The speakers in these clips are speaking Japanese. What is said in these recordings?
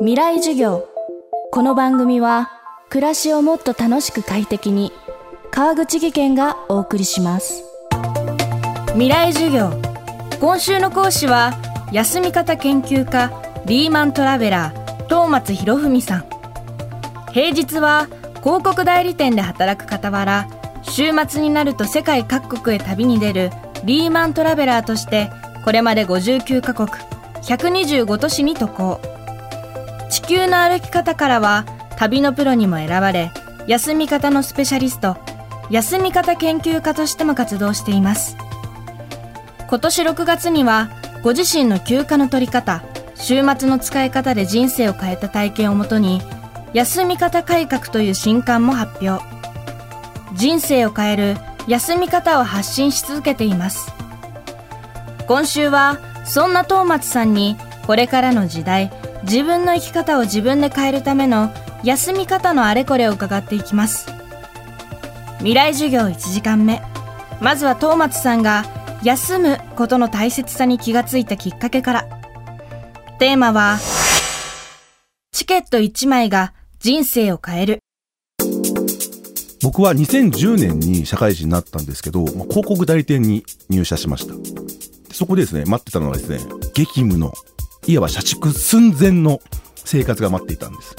未来授業。この番組は暮らしをもっと楽しく快適に川口義賢がお送りします。未来授業。今週の講師は休み方研究家リーマントラベラー東松博文さん。平日は広告代理店で働く傍ら週末になると世界各国へ旅に出るリーマントラベラーとしてこれまで59カ国125都市に渡航。地球の歩き方からは旅のプロにも選ばれ休み方のスペシャリスト休み方研究家としても活動しています。今年6月にはご自身の休暇の取り方週末の使い方で人生を変えた体験をもとに休み方改革という新刊も発表。人生を変える休み方を発信し続けています。今週はそんな東松さんにこれからの時代自分の生き方を自分で変えるための休み方のあれこれを伺っていきます。未来授業1時間目。まずは東松さんが休むことの大切さに気がついたきっかけから。テーマはチケット1枚が人生を変える。僕は2010年に社会人になったんですけど、まあ広告代理店に入社しました。そこでですね、待ってたのはですね、激務の、いわば社畜寸前の生活が待っていたんです。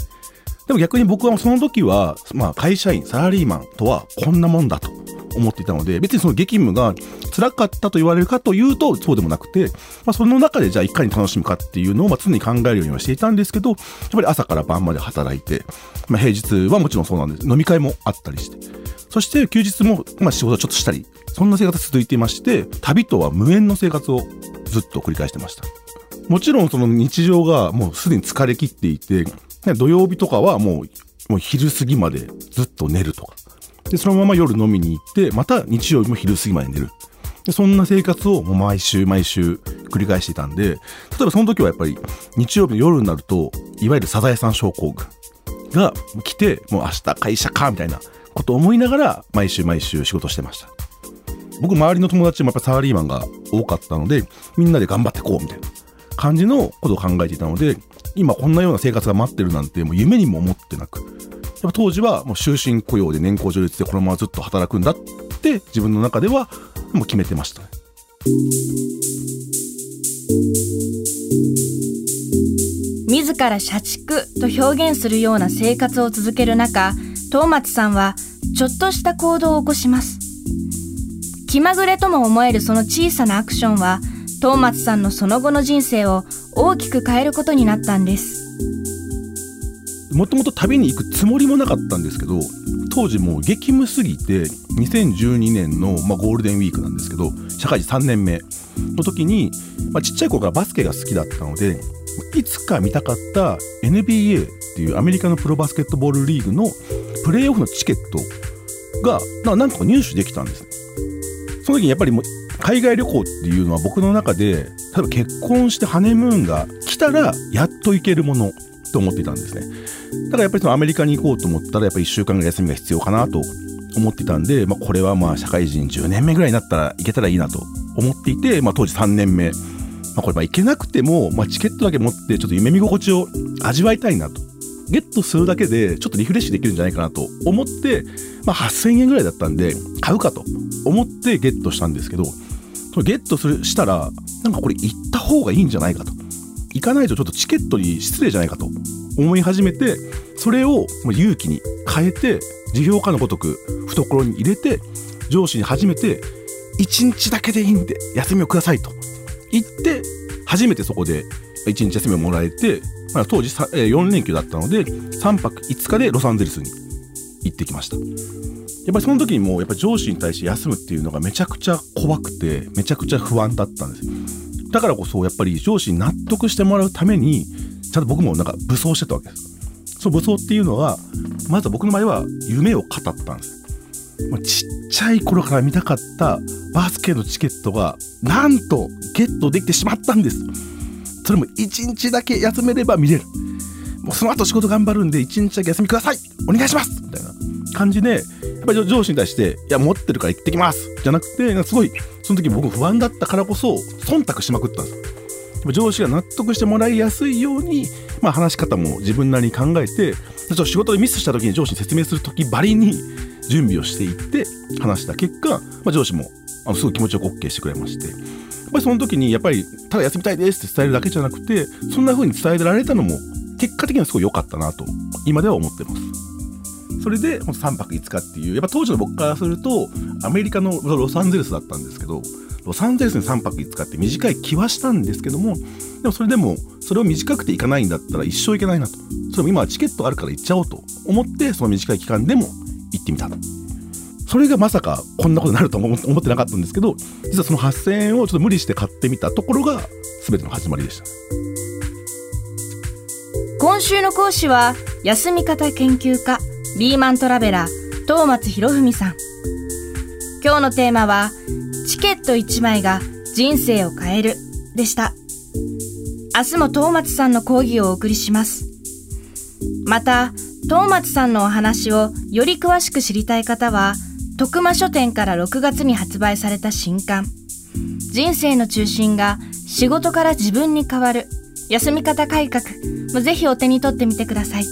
でも逆に僕はその時は、まあ会社員、サラリーマンとはこんなもんだと思っていたので、別にその激務が辛かったと言われるかというとそうでもなくて、まあその中でじゃあいかに楽しむかっていうのをま常に考えるようにはしていたんですけど、やっぱり朝から晩まで働いて、まあ平日はもちろんそうなんです。飲み会もあったりして。そして休日も、まあ、仕事をちょっとしたり、そんな生活続いていまして、旅とは無縁の生活をずっと繰り返してました。もちろんその日常がもうすでに疲れ切っていて、土曜日とかはもうもう昼過ぎまでずっと寝るとか。で、そのまま夜飲みに行って、また日曜日も昼過ぎまで寝る。でそんな生活をもう毎週毎週繰り返していたんで、例えばその時はやっぱり日曜日の夜になると、いわゆるサザエさん症候群が来て、もう明日会社かみたいなことを思いながら毎週毎週仕事してました。僕周りの友達もやっぱサラリーマンが多かったので、みんなで頑張ってこうみたいな感じのことを考えていたので、今こんなような生活が待ってるなんてもう夢にも思ってなく、やっぱ当時はもう終身雇用で年功序列でこのままずっと働くんだって自分の中ではもう決めてましたね。自ら社畜と表現するような生活を続ける中東松さんはちょっとした行動を起こします気まぐれとも思えるその小さなアクションは東松さんのその後の人生を大きく変えることになったんですもともと旅に行くつもりもなかったんですけど、当時もう激務すぎて、2012年の、まあ、ゴールデンウィークなんですけど、社会人3年目の時に、まあ、ちっちゃい頃からバスケが好きだったので、いつか見たかった NBA っていうアメリカのプロバスケットボールリーグのプレーオフのチケットが、なんとか入手できたんです。その時にやっぱりもう海外旅行っていうのは僕の中で、例えば結婚してハネムーンが来たらやっと行けるものと思っていたんですね。だからやっぱりそのアメリカに行こうと思ったらやっぱり1週間ぐらい休みが必要かなと思ってたんで、まあこれはまあ社会人10年目ぐらいになったら行けたらいいなと思っていて、まあ当時3年目。まあこれまあ行けなくても、まあチケットだけ持ってちょっと夢見心地を味わいたいなと。ゲットするだけでちょっとリフレッシュできるんじゃないかなと思って、まあ8000円ぐらいだったんで買うかと思ってゲットしたんですけど、そのゲットするしたら、なんかこれ行った方がいいんじゃないかと。行かないとちょっとチケットに失礼じゃないかと思い始めて、それを勇気に変えて、辞表かのごとく懐に入れて、上司に初めて、1日だけでいいんで休みをくださいと言って、初めてそこで1日休みをもらえて、まあ、当時4連休だったので、3泊5日でロサンゼルスに行ってきました。やっぱりその時にもうやっぱ上司に対して休むっていうのがめちゃくちゃ怖くてめちゃくちゃ不安だったんです。だからこそやっぱり上司に納得してもらうためにちゃんと僕もなんか武装してたわけです。その武装っていうのはまずは僕の場合は夢を語ったんです。ちっちゃい頃から見たかったバスケのチケットがなんとゲットできてしまったんです。それも1日だけ休めれば見れる。もうその後仕事頑張るんで1日だけ休みください。お願いします。みたいな感じでやっぱり上司に対して「いや持ってるから行ってきます」じゃなくてすごいその時僕不安だったからこそ忖度しまくったんです。上司が納得してもらいやすいように、まあ、話し方も自分なりに考えてちょっと仕事でミスした時に上司に説明する時ばりに準備をしていって話した結果、まあ、上司もあのすごい気持ちよく OK してくれまして。やっぱりその時にやっぱりただ休みたいですって伝えるだけじゃなくてそんな風に伝えられたのも結果的にはすごい良かったなと今では思ってます。それで3泊5日っていうやっぱ当時の僕からするとアメリカのロサンゼルスだったんですけどロサンゼルスに3泊5日って短い気はしたんですけどもでもそれでもそれを短くて行かないんだったら一生行けないなと。それも今はチケットあるから行っちゃおうと思ってその短い期間でも行ってみたそれがまさかこんなことになると思ってなかったんですけど実はその8000円をちょっと無理して買ってみたところが全ての始まりでした。今週の講師は休み方研究家リーマントラベラー東松博文さん。今日のテーマはチケット1枚が人生を変えるでした。明日も東松さんの講義をお送りします。また東松さんのお話をより詳しく知りたい方は徳間書店から6月に発売された新刊。人生の中心が仕事から自分に変わる休み方改革。もぜひお手に取ってみてください。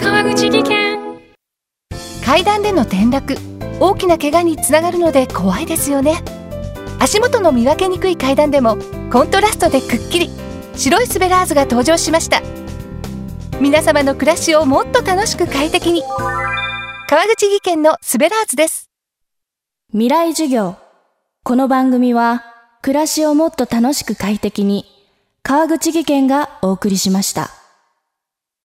川口技研。階段での転落。大きな怪我につながるので怖いですよね。足元の見分けにくい階段でもコントラストでくっきり。白いスベラーズが登場しました。皆様の暮らしをもっと楽しく快適に。川口技研のスベラーズです未来授業。この番組は暮らしをもっと楽しく快適に川口技研がお送りしました。